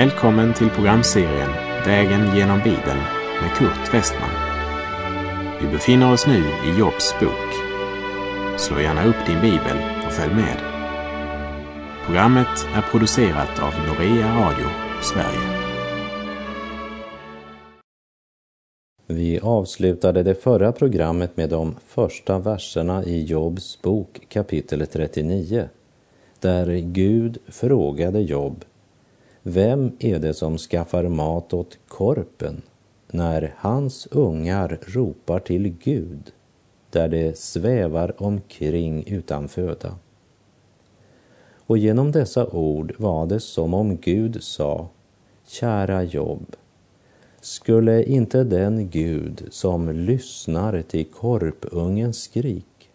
Välkommen till programserien Vägen genom Bibeln med Kurt Westman. Vi befinner oss nu i Jobs bok. Slå gärna upp din bibel och följ med. Programmet är producerat av Norea Radio Sverige. Vi avslutade det förra programmet med de första verserna i Jobs bok kapitel 39 där Gud frågade Job vem är det som skaffar mat åt korpen när hans ungar ropar till Gud där det svävar omkring utan föda? Och genom dessa ord var det som om Gud sa, kära jobb, skulle inte den Gud som lyssnar till korpungens skrik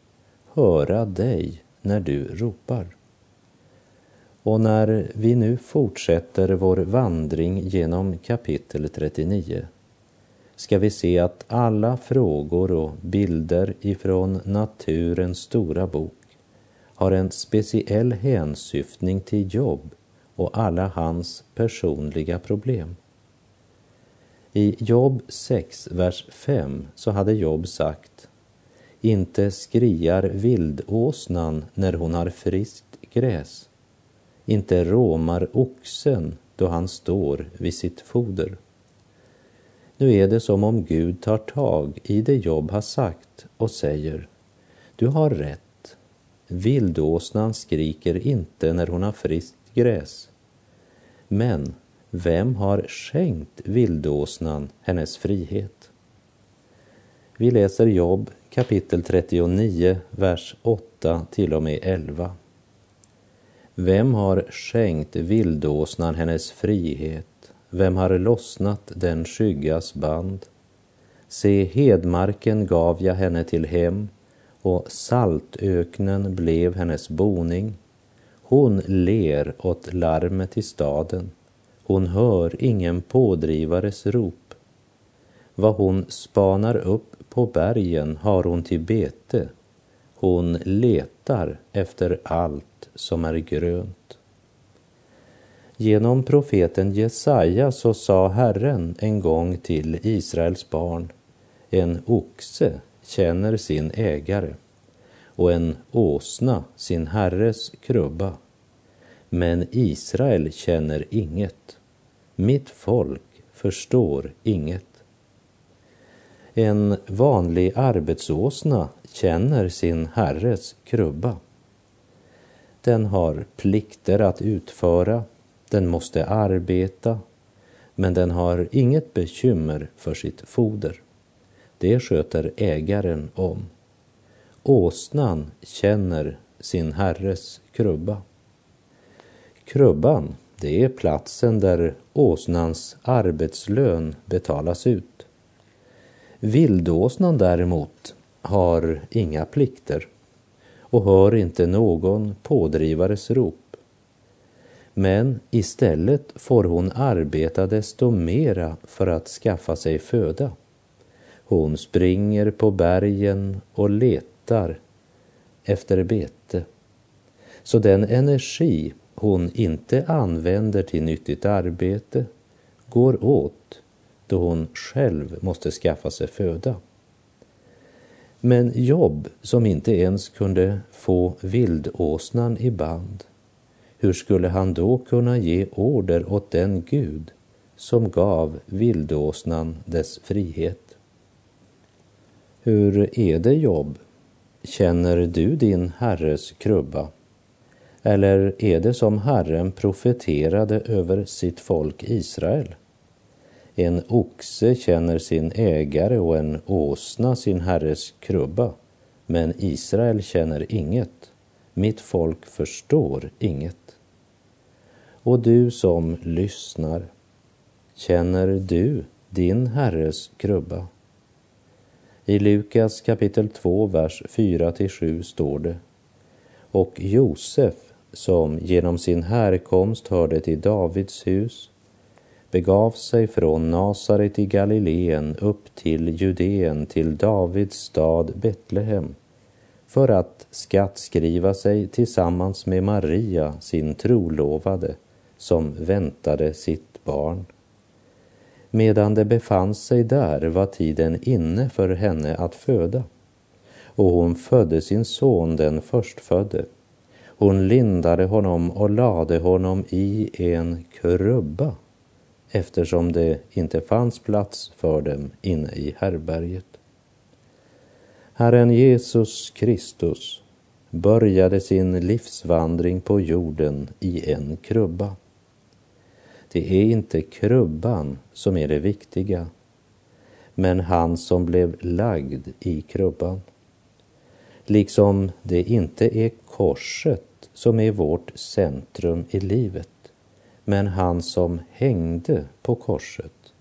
höra dig när du ropar? Och när vi nu fortsätter vår vandring genom kapitel 39 ska vi se att alla frågor och bilder ifrån naturens stora bok har en speciell hänsyftning till Jobb och alla hans personliga problem. I Jobb 6, vers 5 så hade Jobb sagt Inte skriar vildåsnan när hon har friskt gräs inte råmar oxen då han står vid sitt foder. Nu är det som om Gud tar tag i det Jobb har sagt och säger Du har rätt. Vildåsnan skriker inte när hon har friskt gräs. Men vem har skänkt vildåsnan hennes frihet? Vi läser Jobb kapitel 39, vers 8 till och med 11. Vem har skänkt vildåsnan hennes frihet? Vem har lossnat den skyggas band? Se, hedmarken gav jag henne till hem och saltöknen blev hennes boning. Hon ler åt larmet i staden. Hon hör ingen pådrivares rop. Vad hon spanar upp på bergen har hon till bete. Hon letar efter allt som är grönt. Genom profeten Jesaja så sa Herren en gång till Israels barn, en oxe känner sin ägare och en åsna sin herres krubba. Men Israel känner inget. Mitt folk förstår inget. En vanlig arbetsåsna känner sin herres krubba. Den har plikter att utföra, den måste arbeta, men den har inget bekymmer för sitt foder. Det sköter ägaren om. Åsnan känner sin herres krubba. Krubban, det är platsen där åsnans arbetslön betalas ut. Vildåsnan däremot har inga plikter och hör inte någon pådrivares rop. Men istället får hon arbeta desto mera för att skaffa sig föda. Hon springer på bergen och letar efter bete. Så den energi hon inte använder till nyttigt arbete går åt då hon själv måste skaffa sig föda. Men Jobb, som inte ens kunde få vildåsnan i band, hur skulle han då kunna ge order åt den Gud som gav vildåsnan dess frihet? Hur är det Jobb? Känner du din Herres krubba? Eller är det som Herren profeterade över sitt folk Israel? En oxe känner sin ägare och en åsna sin herres krubba. Men Israel känner inget. Mitt folk förstår inget. Och du som lyssnar, känner du din herres krubba? I Lukas kapitel 2, vers 4 7 står det. Och Josef, som genom sin härkomst hörde till Davids hus, begav sig från Nasaret i Galileen upp till Judeen, till Davids stad Betlehem, för att skattskriva sig tillsammans med Maria, sin trolovade, som väntade sitt barn. Medan det befann sig där var tiden inne för henne att föda och hon födde sin son den förstfödde. Hon lindade honom och lade honom i en krubba eftersom det inte fanns plats för dem inne i härberget. Herren Jesus Kristus började sin livsvandring på jorden i en krubba. Det är inte krubban som är det viktiga, men han som blev lagd i krubban. Liksom det inte är korset som är vårt centrum i livet, men han som hängde på korset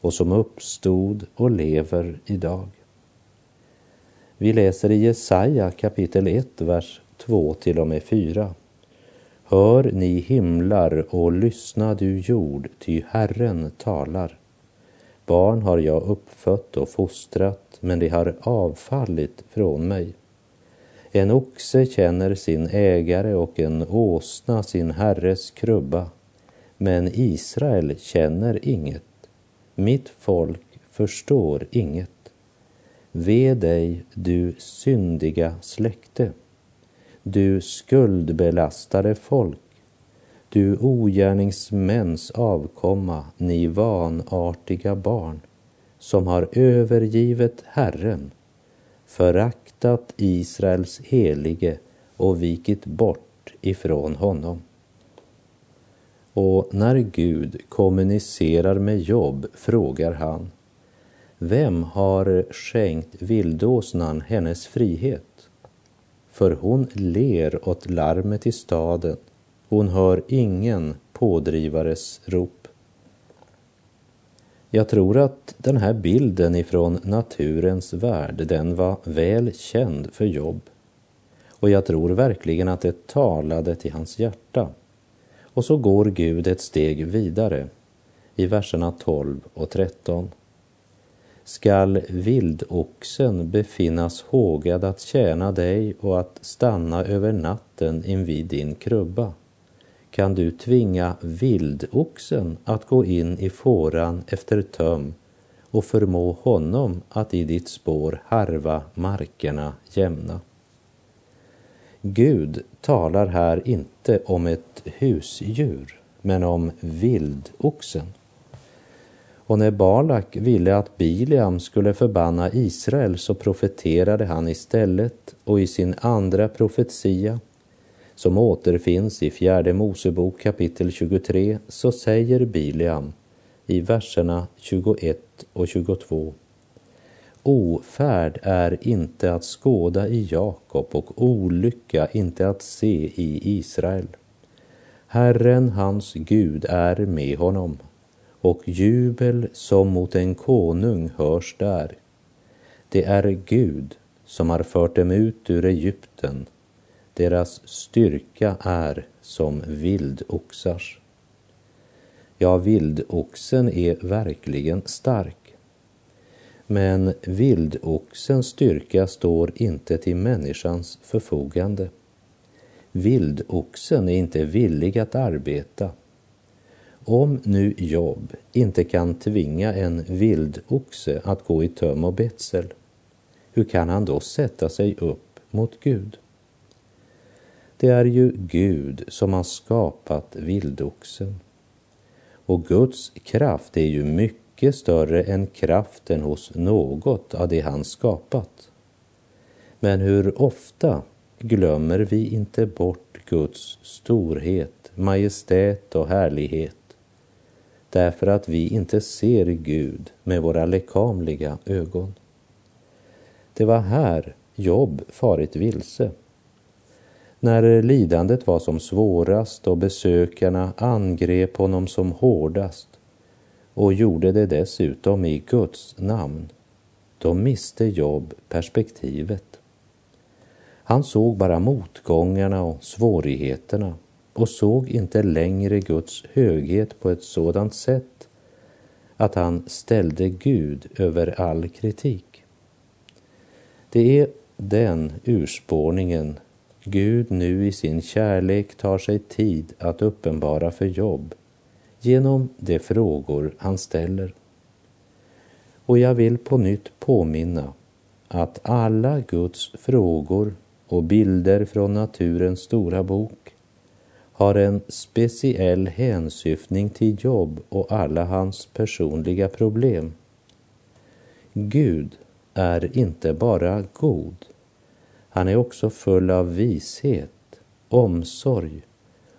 och som uppstod och lever idag. Vi läser i Jesaja kapitel 1, vers 2 till och med 4. Hör ni himlar och lyssna du jord, ty Herren talar. Barn har jag uppfött och fostrat, men de har avfallit från mig. En oxe känner sin ägare och en åsna sin herres krubba. Men Israel känner inget. Mitt folk förstår inget. Ve dig, du syndiga släkte, du skuldbelastade folk, du ogärningsmäns avkomma, ni vanartiga barn, som har övergivit Herren, föraktat Israels helige och vikit bort ifrån honom. Och när Gud kommunicerar med Jobb frågar han vem har skänkt vildåsnan hennes frihet? För hon ler åt larmet i staden, hon hör ingen pådrivares rop. Jag tror att den här bilden ifrån naturens värld, den var väl känd för Jobb. Och jag tror verkligen att det talade till hans hjärta. Och så går Gud ett steg vidare i verserna 12 och 13 skall vildoxen befinnas hågad att tjäna dig och att stanna över natten invid din krubba, kan du tvinga vildoxen att gå in i fåran efter töm och förmå honom att i ditt spår harva markerna jämna. Gud talar här inte om ett husdjur, men om vildoxen. Och när Balak ville att Biliam skulle förbanna Israel så profeterade han istället och i sin andra profetia som återfinns i fjärde Mosebok kapitel 23 så säger Biliam i verserna 21 och 22 Ofärd är inte att skåda i Jakob och olycka inte att se i Israel. Herren hans Gud är med honom och jubel som mot en konung hörs där. Det är Gud som har fört dem ut ur Egypten. Deras styrka är som vildoxars. Ja, vildoxen är verkligen stark. Men vildoxens styrka står inte till människans förfogande. Vildoxen är inte villig att arbeta om nu Job inte kan tvinga en vildoxe att gå i töm och betsel, hur kan han då sätta sig upp mot Gud? Det är ju Gud som har skapat vildoxen. Och Guds kraft är ju mycket större än kraften hos något av det han skapat. Men hur ofta glömmer vi inte bort Guds storhet, majestät och härlighet därför att vi inte ser Gud med våra lekamliga ögon. Det var här Jobb farit vilse. När lidandet var som svårast och besökarna angrep honom som hårdast och gjorde det dessutom i Guds namn, då miste Job perspektivet. Han såg bara motgångarna och svårigheterna och såg inte längre Guds höghet på ett sådant sätt att han ställde Gud över all kritik. Det är den urspårningen Gud nu i sin kärlek tar sig tid att uppenbara för Job genom de frågor han ställer. Och jag vill på nytt påminna att alla Guds frågor och bilder från naturens stora bok har en speciell hänsyftning till jobb och alla hans personliga problem. Gud är inte bara god, han är också full av vishet, omsorg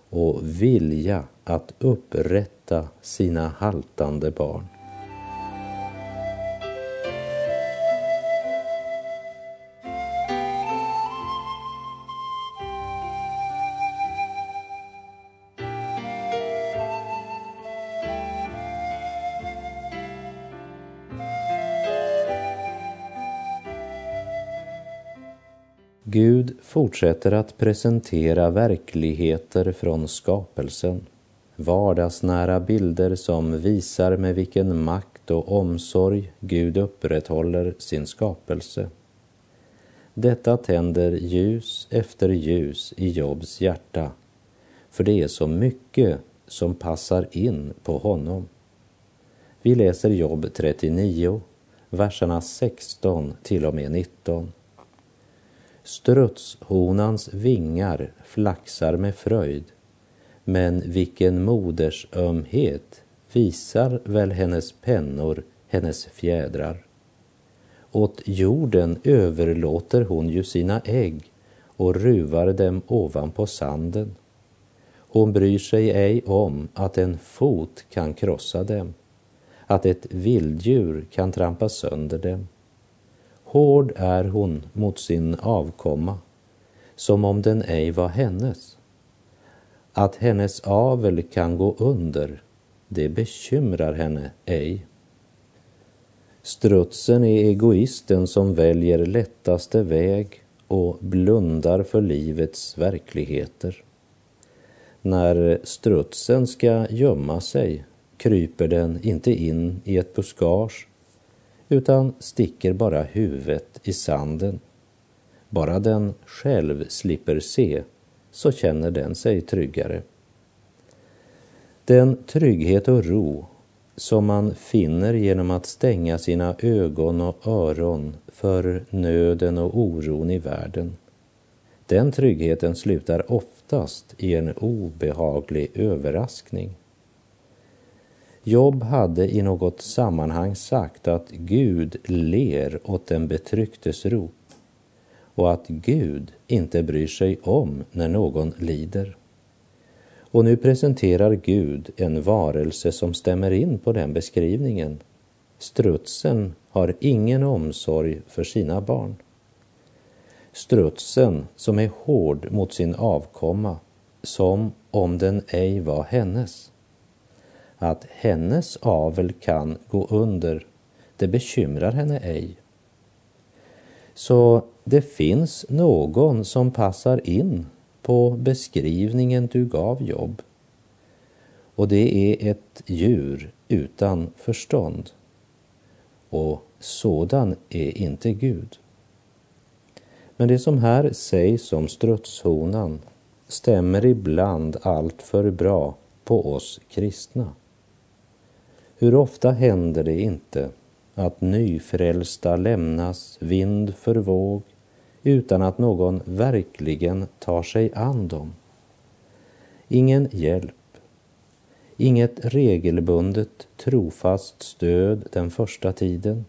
och vilja att upprätta sina haltande barn. Gud fortsätter att presentera verkligheter från skapelsen. Vardagsnära bilder som visar med vilken makt och omsorg Gud upprätthåller sin skapelse. Detta tänder ljus efter ljus i Jobs hjärta, för det är så mycket som passar in på honom. Vi läser Jobb 39, verserna 16 till och med 19. Strutshonans vingar flaxar med fröjd, men vilken modersömhet visar väl hennes pennor, hennes fjädrar. Åt jorden överlåter hon ju sina ägg och ruvar dem ovanpå sanden. Hon bryr sig ej om att en fot kan krossa dem, att ett vilddjur kan trampa sönder dem. Hård är hon mot sin avkomma, som om den ej var hennes. Att hennes avel kan gå under, det bekymrar henne ej. Strutsen är egoisten som väljer lättaste väg och blundar för livets verkligheter. När strutsen ska gömma sig kryper den inte in i ett buskage utan sticker bara huvudet i sanden. Bara den själv slipper se så känner den sig tryggare. Den trygghet och ro som man finner genom att stänga sina ögon och öron för nöden och oron i världen. Den tryggheten slutar oftast i en obehaglig överraskning. Job hade i något sammanhang sagt att Gud ler åt den betrycktes rop och att Gud inte bryr sig om när någon lider. Och nu presenterar Gud en varelse som stämmer in på den beskrivningen. Strutsen har ingen omsorg för sina barn. Strutsen som är hård mot sin avkomma, som om den ej var hennes. Att hennes avel kan gå under, det bekymrar henne ej. Så det finns någon som passar in på beskrivningen du gav jobb. Och det är ett djur utan förstånd. Och sådan är inte Gud. Men det som här sägs om strutshonan stämmer ibland allt för bra på oss kristna. Hur ofta händer det inte att nyfrälsta lämnas vind för våg utan att någon verkligen tar sig an dem? Ingen hjälp, inget regelbundet trofast stöd den första tiden.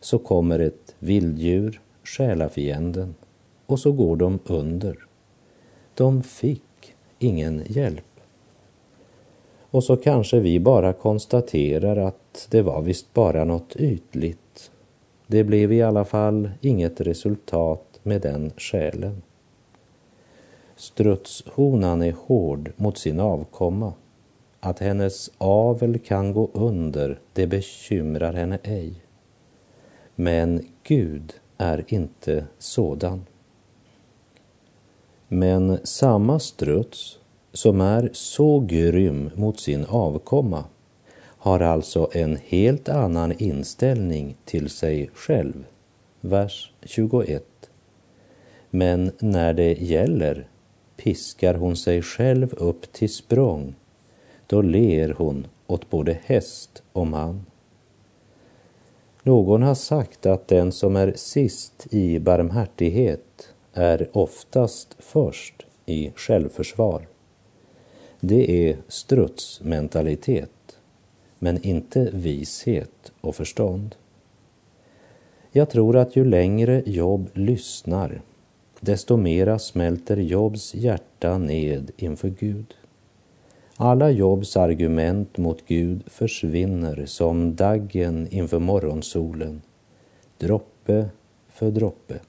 Så kommer ett vilddjur, själafienden, och så går de under. De fick ingen hjälp. Och så kanske vi bara konstaterar att det var visst bara något ytligt. Det blev i alla fall inget resultat med den själen. Strutshonan är hård mot sin avkomma. Att hennes avel kan gå under, det bekymrar henne ej. Men Gud är inte sådan. Men samma struts som är så grym mot sin avkomma har alltså en helt annan inställning till sig själv. Vers 21. Men när det gäller piskar hon sig själv upp till språng, då ler hon åt både häst och man. Någon har sagt att den som är sist i barmhärtighet är oftast först i självförsvar. Det är strutsmentalitet, men inte vishet och förstånd. Jag tror att ju längre Job lyssnar, desto mera smälter Jobs hjärta ned inför Gud. Alla Jobs argument mot Gud försvinner som daggen inför morgonsolen, droppe för droppe.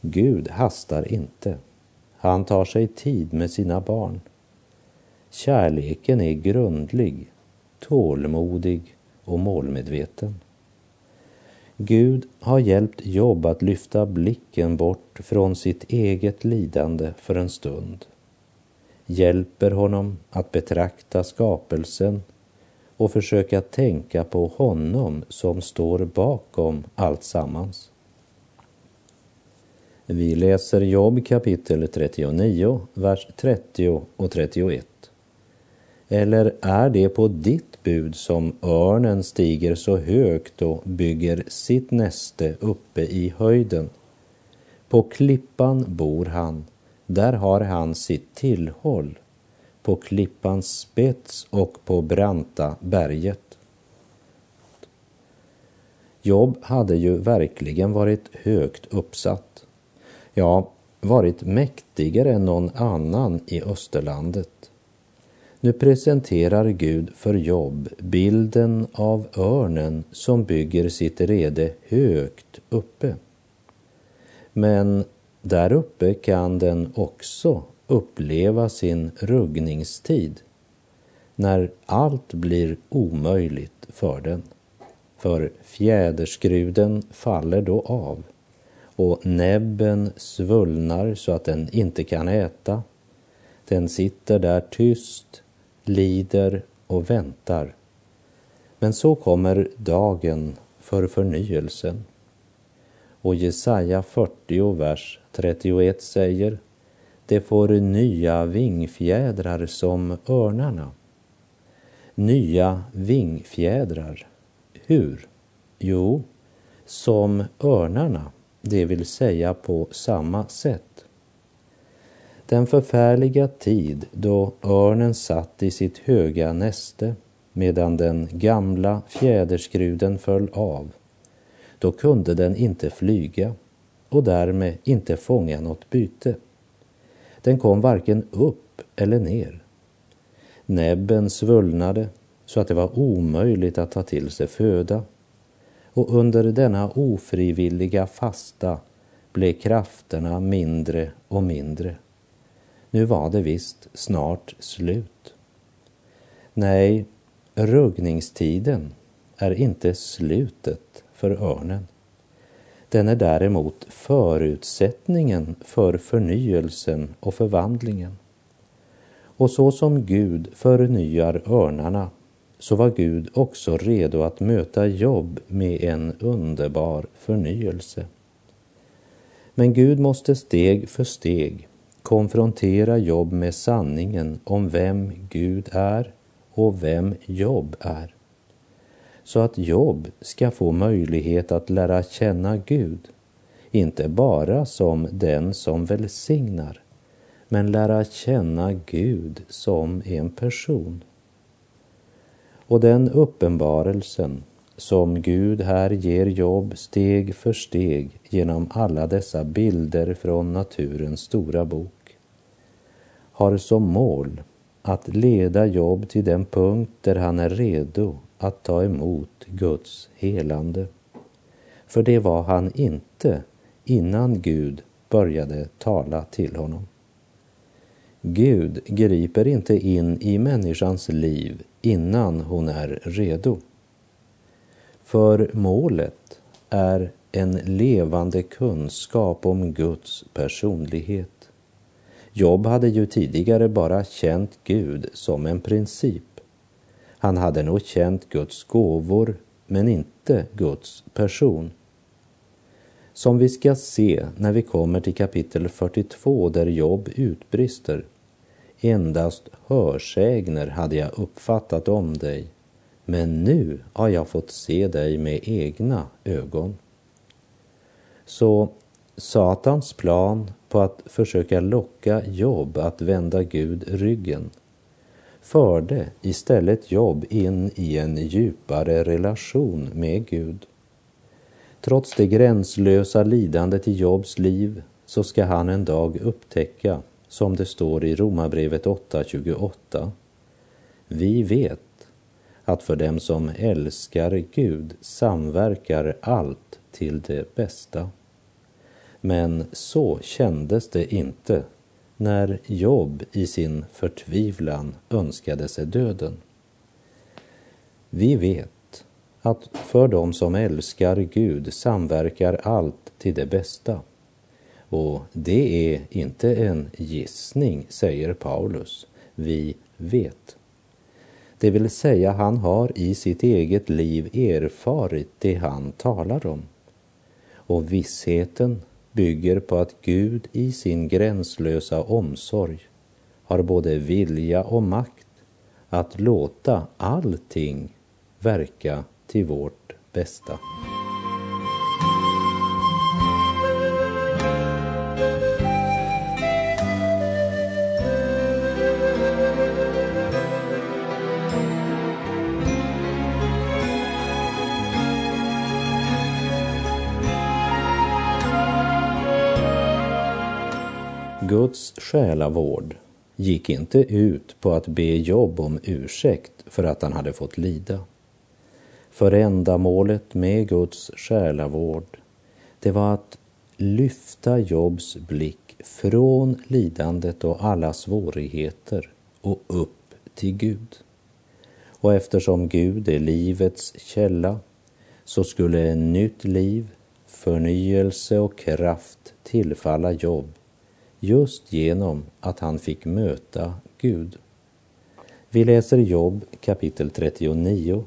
Gud hastar inte. Han tar sig tid med sina barn. Kärleken är grundlig, tålmodig och målmedveten. Gud har hjälpt Jobb att lyfta blicken bort från sitt eget lidande för en stund. Hjälper honom att betrakta skapelsen och försöka tänka på honom som står bakom allt sammans. Vi läser Jobb kapitel 39, vers 30 och 31. Eller är det på ditt bud som örnen stiger så högt och bygger sitt näste uppe i höjden? På klippan bor han, där har han sitt tillhåll, på klippans spets och på branta berget. Jobb hade ju verkligen varit högt uppsatt. Ja, varit mäktigare än någon annan i Österlandet. Nu presenterar Gud för Jobb bilden av örnen som bygger sitt rede högt uppe. Men där uppe kan den också uppleva sin ruggningstid när allt blir omöjligt för den. För fjäderskruden faller då av och näbben svullnar så att den inte kan äta. Den sitter där tyst lider och väntar. Men så kommer dagen för förnyelsen. Och Jesaja 40, vers 31 säger Det får nya vingfjädrar som örnarna. Nya vingfjädrar. Hur? Jo, som örnarna, det vill säga på samma sätt. Den förfärliga tid då örnen satt i sitt höga näste medan den gamla fjäderskruden föll av. Då kunde den inte flyga och därmed inte fånga något byte. Den kom varken upp eller ner. Näbben svullnade så att det var omöjligt att ta till sig föda och under denna ofrivilliga fasta blev krafterna mindre och mindre. Nu var det visst snart slut. Nej, ruggningstiden är inte slutet för örnen. Den är däremot förutsättningen för förnyelsen och förvandlingen. Och så som Gud förnyar örnarna så var Gud också redo att möta jobb med en underbar förnyelse. Men Gud måste steg för steg konfrontera Jobb med sanningen om vem Gud är och vem Jobb är. Så att Jobb ska få möjlighet att lära känna Gud, inte bara som den som välsignar, men lära känna Gud som en person. Och den uppenbarelsen som Gud här ger Jobb steg för steg genom alla dessa bilder från naturens stora bok har som mål att leda Jobb till den punkt där han är redo att ta emot Guds helande. För det var han inte innan Gud började tala till honom. Gud griper inte in i människans liv innan hon är redo. För målet är en levande kunskap om Guds personlighet. Job hade ju tidigare bara känt Gud som en princip. Han hade nog känt Guds gåvor, men inte Guds person. Som vi ska se när vi kommer till kapitel 42 där Job utbrister. Endast hörsägner hade jag uppfattat om dig, men nu har jag fått se dig med egna ögon. Så Satans plan på att försöka locka Jobb att vända Gud ryggen förde istället Jobb in i en djupare relation med Gud. Trots det gränslösa lidandet i Jobs liv så ska han en dag upptäcka, som det står i Romarbrevet 8.28. Vi vet att för dem som älskar Gud samverkar allt till det bästa. Men så kändes det inte när Job i sin förtvivlan önskade sig döden. Vi vet att för dem som älskar Gud samverkar allt till det bästa. Och det är inte en gissning, säger Paulus. Vi vet. Det vill säga, han har i sitt eget liv erfarit det han talar om. Och vissheten bygger på att Gud i sin gränslösa omsorg har både vilja och makt att låta allting verka till vårt bästa. Guds själavård gick inte ut på att be Job om ursäkt för att han hade fått lida. För ändamålet med Guds själavård, det var att lyfta Jobs blick från lidandet och alla svårigheter och upp till Gud. Och eftersom Gud är livets källa så skulle en nytt liv, förnyelse och kraft tillfalla Job just genom att han fick möta Gud. Vi läser Jobb kapitel 39,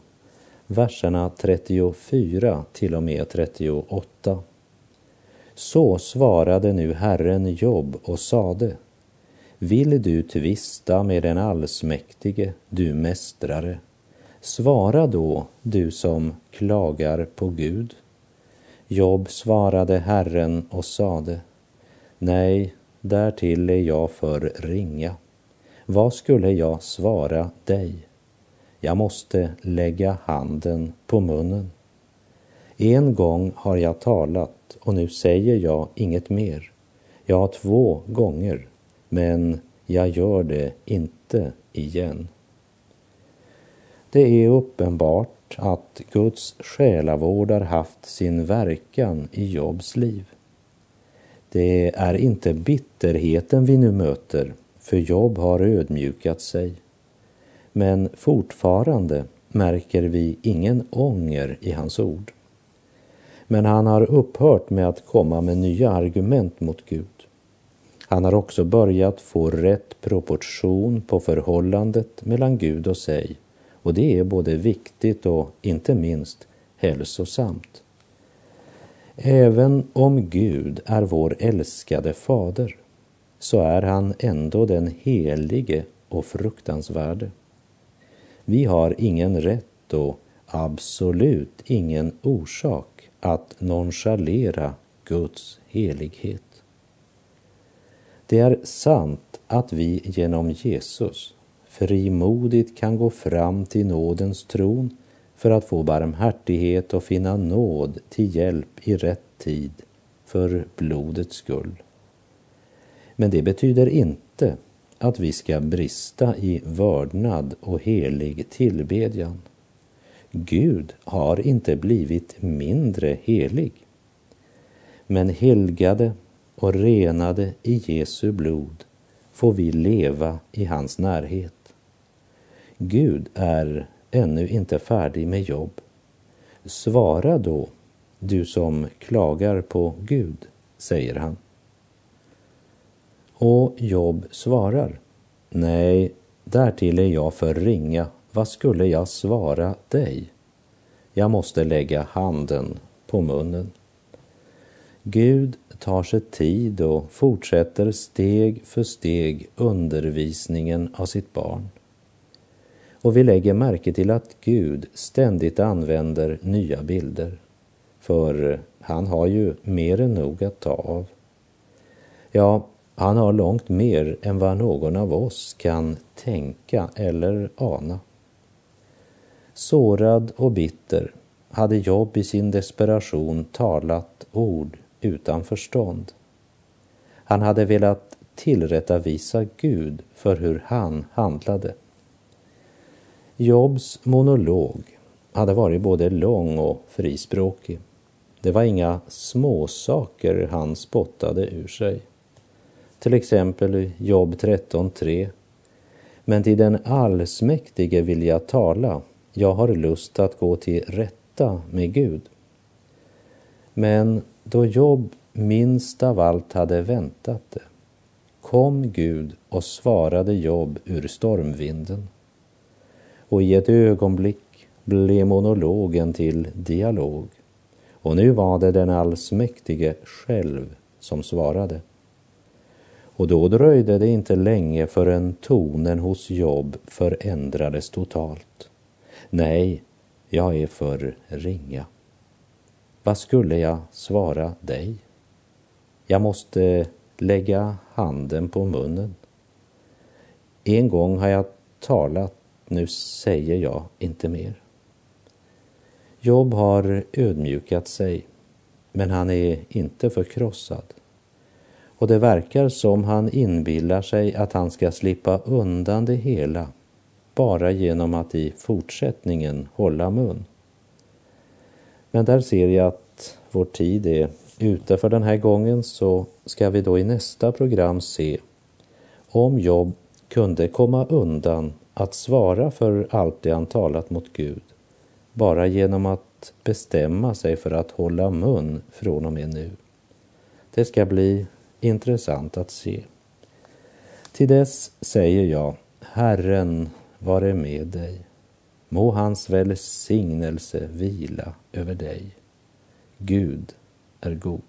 verserna 34 till och med 38. Så svarade nu Herren Jobb och sade Vill du tvista med den allsmäktige, du mästrare? Svara då, du som klagar på Gud. Jobb svarade Herren och sade Nej, därtill är jag för ringa. Vad skulle jag svara dig? Jag måste lägga handen på munnen. En gång har jag talat och nu säger jag inget mer. Jag har två gånger, men jag gör det inte igen. Det är uppenbart att Guds själavård har haft sin verkan i Jobs liv. Det är inte bitterheten vi nu möter, för Job har ödmjukat sig. Men fortfarande märker vi ingen ånger i hans ord. Men han har upphört med att komma med nya argument mot Gud. Han har också börjat få rätt proportion på förhållandet mellan Gud och sig och det är både viktigt och inte minst hälsosamt. Även om Gud är vår älskade fader så är han ändå den helige och fruktansvärde. Vi har ingen rätt och absolut ingen orsak att nonchalera Guds helighet. Det är sant att vi genom Jesus frimodigt kan gå fram till nådens tron för att få barmhärtighet och finna nåd till hjälp i rätt tid för blodets skull. Men det betyder inte att vi ska brista i vördnad och helig tillbedjan. Gud har inte blivit mindre helig. Men helgade och renade i Jesu blod får vi leva i hans närhet. Gud är ännu inte färdig med jobb. Svara då, du som klagar på Gud, säger han. Och Job svarar, nej, därtill är jag för ringa, vad skulle jag svara dig? Jag måste lägga handen på munnen. Gud tar sig tid och fortsätter steg för steg undervisningen av sitt barn. Och vi lägger märke till att Gud ständigt använder nya bilder. För han har ju mer än nog att ta av. Ja, han har långt mer än vad någon av oss kan tänka eller ana. Sårad och bitter hade Jobb i sin desperation talat ord utan förstånd. Han hade velat tillrättavisa Gud för hur han handlade. Jobs monolog hade varit både lång och frispråkig. Det var inga småsaker han spottade ur sig. Till exempel i Jobb 13.3. Men till den allsmäktige vill jag tala. Jag har lust att gå till rätta med Gud. Men då Jobb minst av allt hade väntat det kom Gud och svarade Jobb ur stormvinden. Och i ett ögonblick blev monologen till dialog. Och nu var det den allsmäktige själv som svarade. Och då dröjde det inte länge förrän tonen hos Jobb förändrades totalt. Nej, jag är för ringa. Vad skulle jag svara dig? Jag måste lägga handen på munnen. En gång har jag talat, nu säger jag inte mer. Jobb har ödmjukat sig, men han är inte förkrossad. Och det verkar som han inbillar sig att han ska slippa undan det hela bara genom att i fortsättningen hålla mun. Men där ser jag att vår tid är ute för den här gången så ska vi då i nästa program se om Jobb kunde komma undan att svara för allt det han talat mot Gud bara genom att bestämma sig för att hålla mun från och med nu. Det ska bli intressant att se. Till dess säger jag, Herren vare med dig. Må hans välsignelse vila över dig. Gud är god.